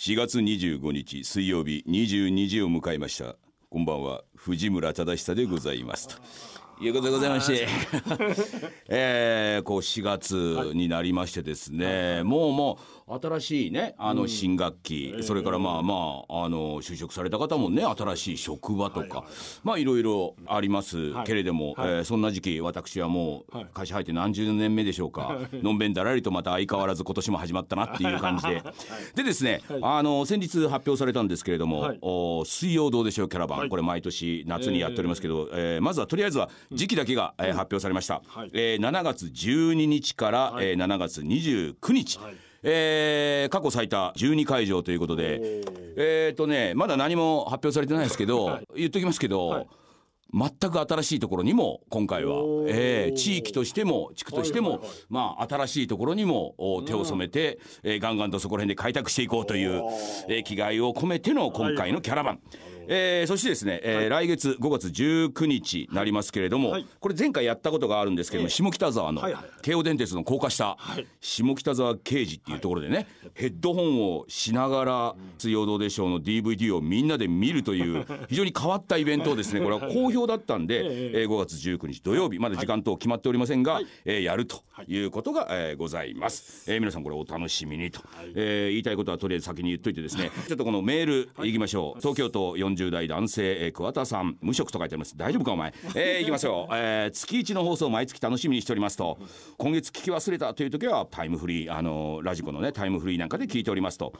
4月25日水曜日22時を迎えました。こんばんは。藤村忠久でございますと。いうことでございまして、えー、こう4月になりましてですね、もうもう新しいねあの新学期、それからまあまああの就職された方もね新しい職場とか、まあいろいろありますけれども、えーそんな時期私はもう会社入って何十年目でしょうか、のんべんだらりとまた相変わらず今年も始まったなっていう感じで、でですね、あの先日発表されたんですけれども、はい。お水曜どうでしょうキャラバン、これ毎年夏にやっておりますけど、えーまずはとりあえずは時期だけが、えー発表されました、はい。えー7月12日から、えー7月29日、はい。えー過去最多12会場ということで。えっ、とねまだ何も発表されてないですけど、言っときますけど、はい。全く新しいところにも今回はえー地域としても地区としても、はいはいはいまあ新しいところにもお手を染めて、えーガンガンとそこら辺で開拓していこうという、えー気概を込めての今回のキャラバン。えーそしてですね、えー来月5月19日なりますけれども、はい。これ前回やったことがあるんですけども、ええ。下北沢のはいはい。京王電鉄の高架下、はい。下北沢刑事っていうところでね、ヘッドホンをしながら「水曜どうでしょう」の DVD をみんなで見るという 非常に変わったイベントをですねこれは好評だったんで、えー5月19日土曜日まだ時間等決まっておりませんが、えーやるということが、えーございます、えー皆さんこれお楽しみにと、えー言いたいことはとりあえず先に言っといてですねちょっとこのメールい。きましょう。東京都40代男性、えー桑田さん無職と書いてあります。大丈夫かお前、えー いきますよ、えー月一の放送毎月楽しみにしておりますと。今月聞き忘れたという時はタイムフリーあのラジコのねタイムフリーなんかで聞いておりますと。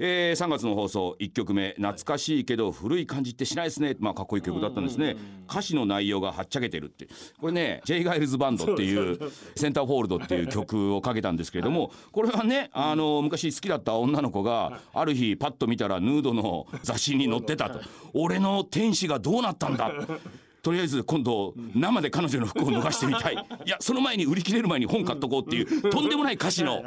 えー3月の放送1曲目「懐かしいけど古い感じってしないですね」まあかっこいい曲だったんですね。歌詞の内容がはっちゃけてるって。これね J ガイルズバンドっていう センターフォールドっていう曲をかけたんですけれどもこれはねあの昔好きだった女の子がある日パッと見たらヌードの雑誌に載ってたと「俺の天使がどうなったんだ」とりあえず今度生で彼女の服を脱がしてみたい。いやその前に売り切れる前に本買っとこうっていうとんでもない歌詞の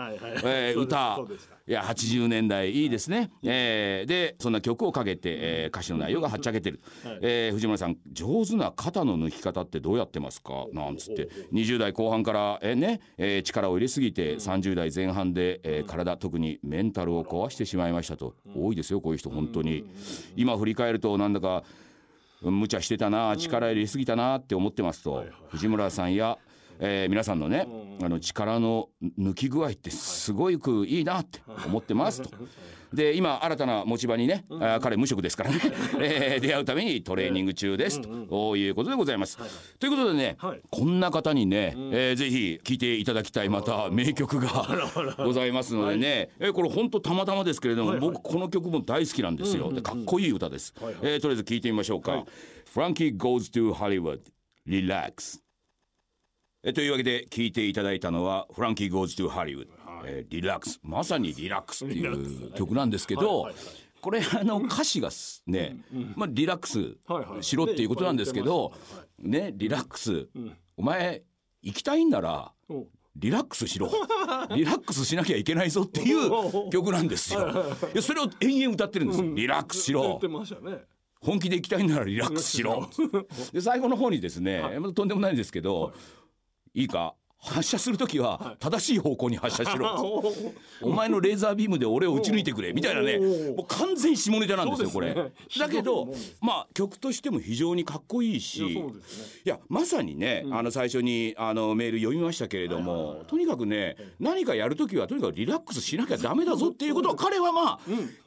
歌。いや80年代いいですね、えーでそんな曲をかけて、えー歌詞の内容がはっちゃけてる、えー藤村さん上手な肩の抜き方ってどうやってますか？なんつって。20代後半から、えーねえー力を入れすぎて30代前半で、えー体特にメンタルを壊してしまいましたと。多いですよこういう人本当に。今振り返るとなんだか無茶してたな力入れすぎたなって思ってますと、藤村さんや、えー皆さんのね、あの力の抜き具合ってすごくいいなって思ってますと。で今新たな持ち場にね、あー彼無職ですからね、えー出会うためにトレーニング中ですと。いうことでございます。ということでね、はい。こんな方にね、えーぜひ聴いていただきたいまた名曲がございますのでね、えーこれ本当たまたまですけれども、僕この曲も大好きなんですよ。でかっこいい歌です。えーとりあえず聴いてみましょうか。Frankie Goes to Hollywood. Relax えというわけで聴いていただいたのは「フランキー・ゴーズ・トゥ・ハリウッド」えーリラックス。まさにリラックスっていう曲なんですけどこれあの歌詞がですね、まあ、リラックスしろっていうことなんですけど、ねリラックス、お前行きたいんならおリラックスしろ。リラックスしなきゃいけないぞっていう曲なんですよ。いやそれを延々歌ってるんですよ。リラックスしろ。本気で行きたいならリラックスしろ。で最後の方にですね、まあとんでもないんですけど、いいか？発射する時は正しい方向に発射しろ。お前のレーザービームで俺を撃ち抜いてくれ。みたいなね。おもう完全下ネタなんですよこれ。だけどまあ曲としても非常にかっこいいしいやねいやまさにね、あの最初にあのメール読みましたけれども、とにかくね何かやる時はとにかくリラックスしなきゃダメだぞっていうことは彼はまあ、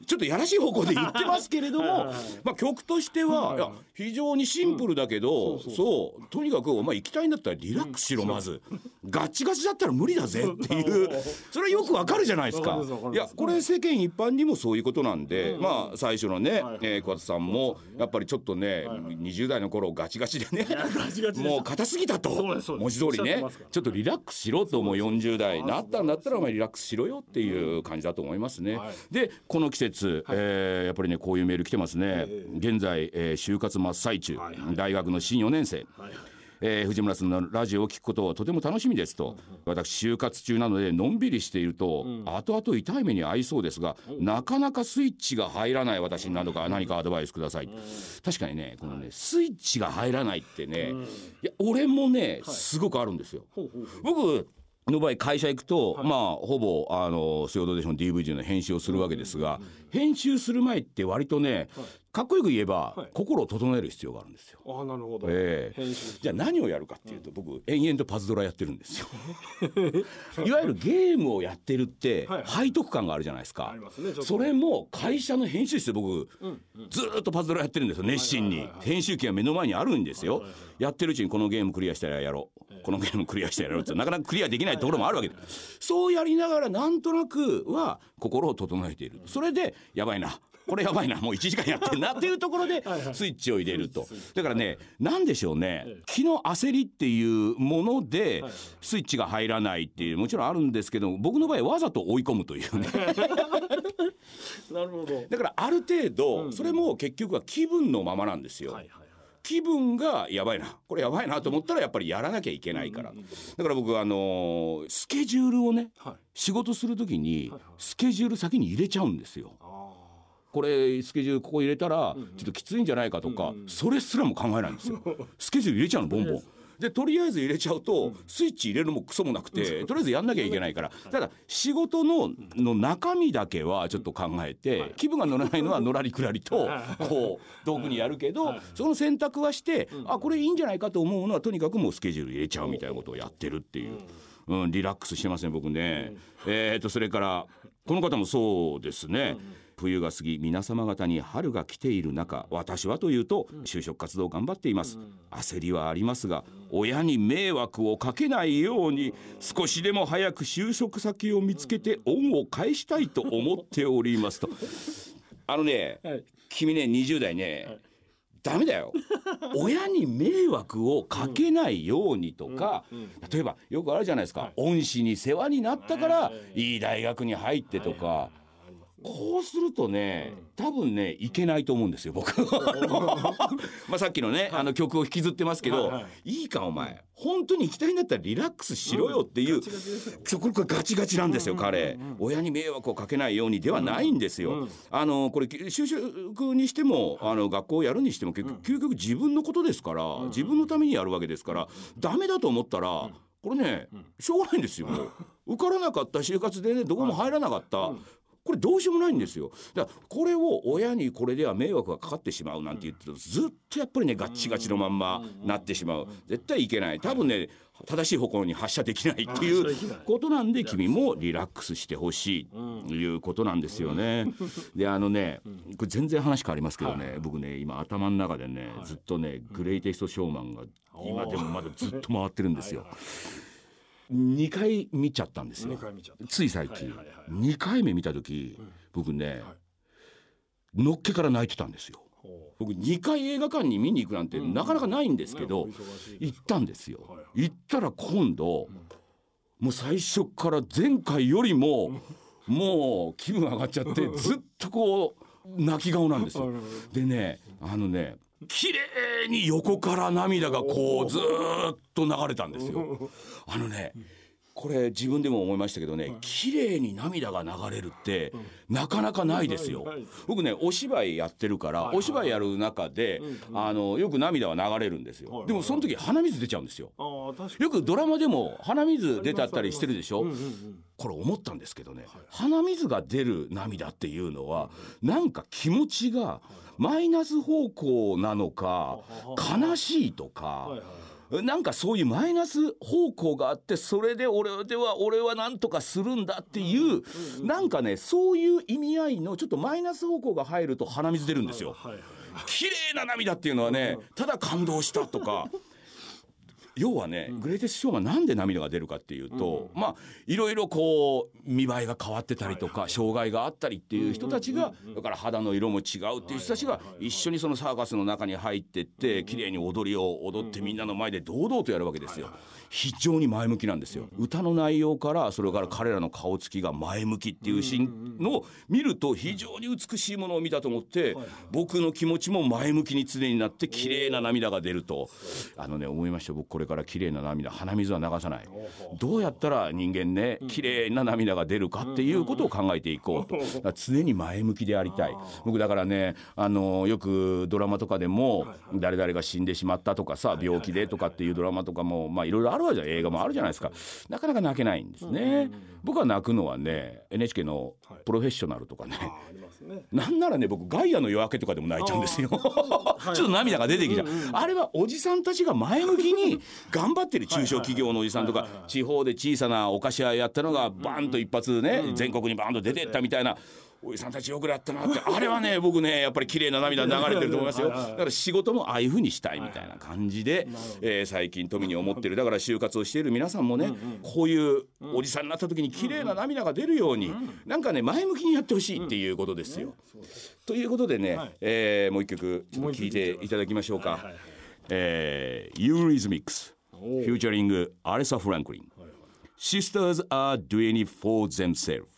ちょっとやらしい方向で言ってますけれどもまあ曲としては、いや非常にシンプルだけど、そうとにかくお前行きたいんだったらリラックスしろまず、ガッチガチだったら無理だぜっていう。それはよくわかるじゃないですか。いやこれ世間一般にもそういうことなんで、まあ最初のね、えー桑田さんもやっぱりちょっとね、20代の頃ガチガチでねもう硬すぎたと文字通りね。ちょっとリラックスしろともう40代なったんだったらお前リラックスしろよっていう感じだと思いますね。はい。でこの季節、えーやっぱりねこういうメール来てますね。現在、えー就活真っ最中、はいはい。大学の新4年生。はいはいえー藤村さんのラジオを聞くことはとても楽しみですと、私就活中なのでのんびりしていると、後々痛い目に遭いそうですが、なかなかスイッチが入らない私になどか何かアドバイスください、確かにねこのねスイッチが入らないってね、いや俺もねすごくあるんですよ。僕の場合会社行くと、まあほぼあの「水曜どうでしょう」の DVD の編集をするわけですが、編集する前って割とね、かっこよく言えば、はい。心を整える必要があるんですよ。ああなるほど、ええ。編集じゃあ何をやるかっていうと、僕延々とパズドラやってるんですよ。いわゆるゲームをやってるってはいはい。背徳感があるじゃないですか。ありますねちょっと。それも会社の編集室で僕、ずーっとパズドラやってるんですよ熱心に、編集機が目の前にあるんですよ、やってるうちにこのゲームクリアしたらやろう、このゲームクリアしたらやろうってなかなかクリアできないところもあるわけで、そうやりながらなんとなくは心を整えている。それでやばいな。これやばいな。もう1時間やってんなっていうところでスイッチを入れると。だからね何でしょうね気の焦りっていうものでスイッチが入らないっていうもちろんあるんですけど僕の場合わざと追い込むというね。なるほど。だからある程度それも結局は気分のままなんですよ。はいはいはい。気分がやばいなこれやばいなと思ったらやっぱりやらなきゃいけないから。だから僕あのースケジュールをねはい。仕事する時にスケジュール先に入れちゃうんですよ。あこれスケジュールここ入れたらちょっときついんじゃないかとかそれすらも考えないんですよ。スケジュール入れちゃうのボンボン。でとりあえず入れちゃうとスイッチ入れるのもクソもなくてとりあえずやんなきゃいけないから。ただ仕事のの中身だけはちょっと考えて気分が乗らないのはのらりくらりとこう道具にやるけどその選択はしてあこれいいんじゃないかと思うのはとにかくもうスケジュール入れちゃうみたいなことをやってるっていう。うん、リラックスしてますね僕ね。えー、とそれからこの方もそうですね。冬が過ぎ皆様方に春が来ている中私はというと就職活動頑張っています。焦りはありますが親に迷惑をかけないように少しでも早く就職先を見つけて恩を返したいと思っておりますと。あのね、はい。君ね20代ね、ダメだよ。親に迷惑をかけないようにとか、例えばよくあるじゃないですか、恩師に世話になったからい。い。大学に入ってとか、こうするとね多分ねいけないと思うんですよ僕 まあさっきのね、あの曲を引きずってますけど、はいはい。いいかお前。本当に行きたいんだったらリラックスしろよっていう、そうこれこれガチガチなんですよ、彼、親に迷惑をかけないようにではないんですよ、あのこれ就職にしてもあの学校をやるにしても結局究極自分のことですから、自分のためにやるわけですからダメだと思ったら、これねしょうがないんですよ受からなかった就活でねどこも入らなかった、これどうしようもないんですよ。だからこれを親にこれでは迷惑がかかってしまうなんて言ってるとずっとやっぱりねガッチガチのまんまなってしまう。絶対いけない。多分ね正しい方向に発射できないっていうことなんで君もリラックスしてほしいということなんですよね。であのねこれ全然話変わりますけどね僕ね今頭の中でねずっとねグレイテストショーマンが今でもまだずっと回ってるんですよ。2回見ちゃったんですよ。つい最近、はいはいはい2回目見た時、僕ね、のっけから泣いてたんですよ。ほ僕2回映画館に見に行くなんてなかなかないんですけど、ねお忙しい行ったんですよ、はいはい。行ったら今度、もう最初から前回よりも、もう気分上がっちゃってずっとこう泣き顔なんですよ。でねあのね綺麗に横から涙がこうずっと流れたんですよ。あのねこれ自分でも思いましたけどね綺麗に涙が流れるってなかなかないですよ。僕ねお芝居やってるからお芝居やる中であのよく涙は流れるんですよ。でもその時鼻水出ちゃうんですよ。よくドラマでも鼻水出たったりしてるでしょ？うんうんうんこれ思ったんですけどね鼻水が出る涙っていうのはなんか気持ちがマイナス方向なのか悲しいとはいかはいなんかそういうマイナス方向があってそれで俺では俺は何とかするんだっていうなんかねそういう意味合いのちょっとマイナス方向が入ると鼻水出るんですよ。綺麗な涙っていうのはねただ感動したとか要はね、グレイテストショーがなんで涙が出るかっていうと、まあいろいろこう見栄えが変わってたりとか、障害があったりっていう人たちが、だから肌の色も違うっていう人たちが一緒にそのサーカスの中に入ってって綺麗に踊りを踊ってみんなの前で堂々とやるわけですよ。非常に前向きなんですよ。歌の内容からそれから彼らの顔つきが前向きっていうシーンのを見ると非常に美しいものを見たと思って僕の気持ちも前向きに常になって綺麗な涙が出ると。あのね思いました僕これれから綺麗な涙鼻水は流さない。どうやったら人間ね綺麗な涙が出るかっていうことを考えていこうと。常に前向きでありたい。僕だからねあのよくドラマとかでも誰々が死んでしまったとかさ病気でとかっていうドラマとかもまあいろいろあるわけじゃん。映画もあるじゃないですか。なかなか泣けないんですね。僕は泣くのはね NHK のプロフェッショナルとかね。なんならね僕ガイアの夜明けとかでも泣いちゃうんですよちょっと涙が出てきちゃう、あれはおじさんたちが前向きに 頑張ってる中小企業のおじさんとか地方で小さなお菓子屋やったのがバンと一発ね全国にバンと出てったみたいな。おじさんたちよくやったなって。あれはね 僕ねやっぱり綺麗な涙流れてると思いますよ。だから仕事もああいうふうにしたいみたいな感じで、えー最近富に思ってる。だから就活をしている皆さんもねこういうおじさんになった時に綺麗な涙が出るようになんかね前向きにやってほしいっていうことですよ。ということでね、はい。えーもう一曲ちょっと聴いていただきましょうか。えー、ユーリズミックス featuring アレサ・フランクリン Sisters are doing it for themselves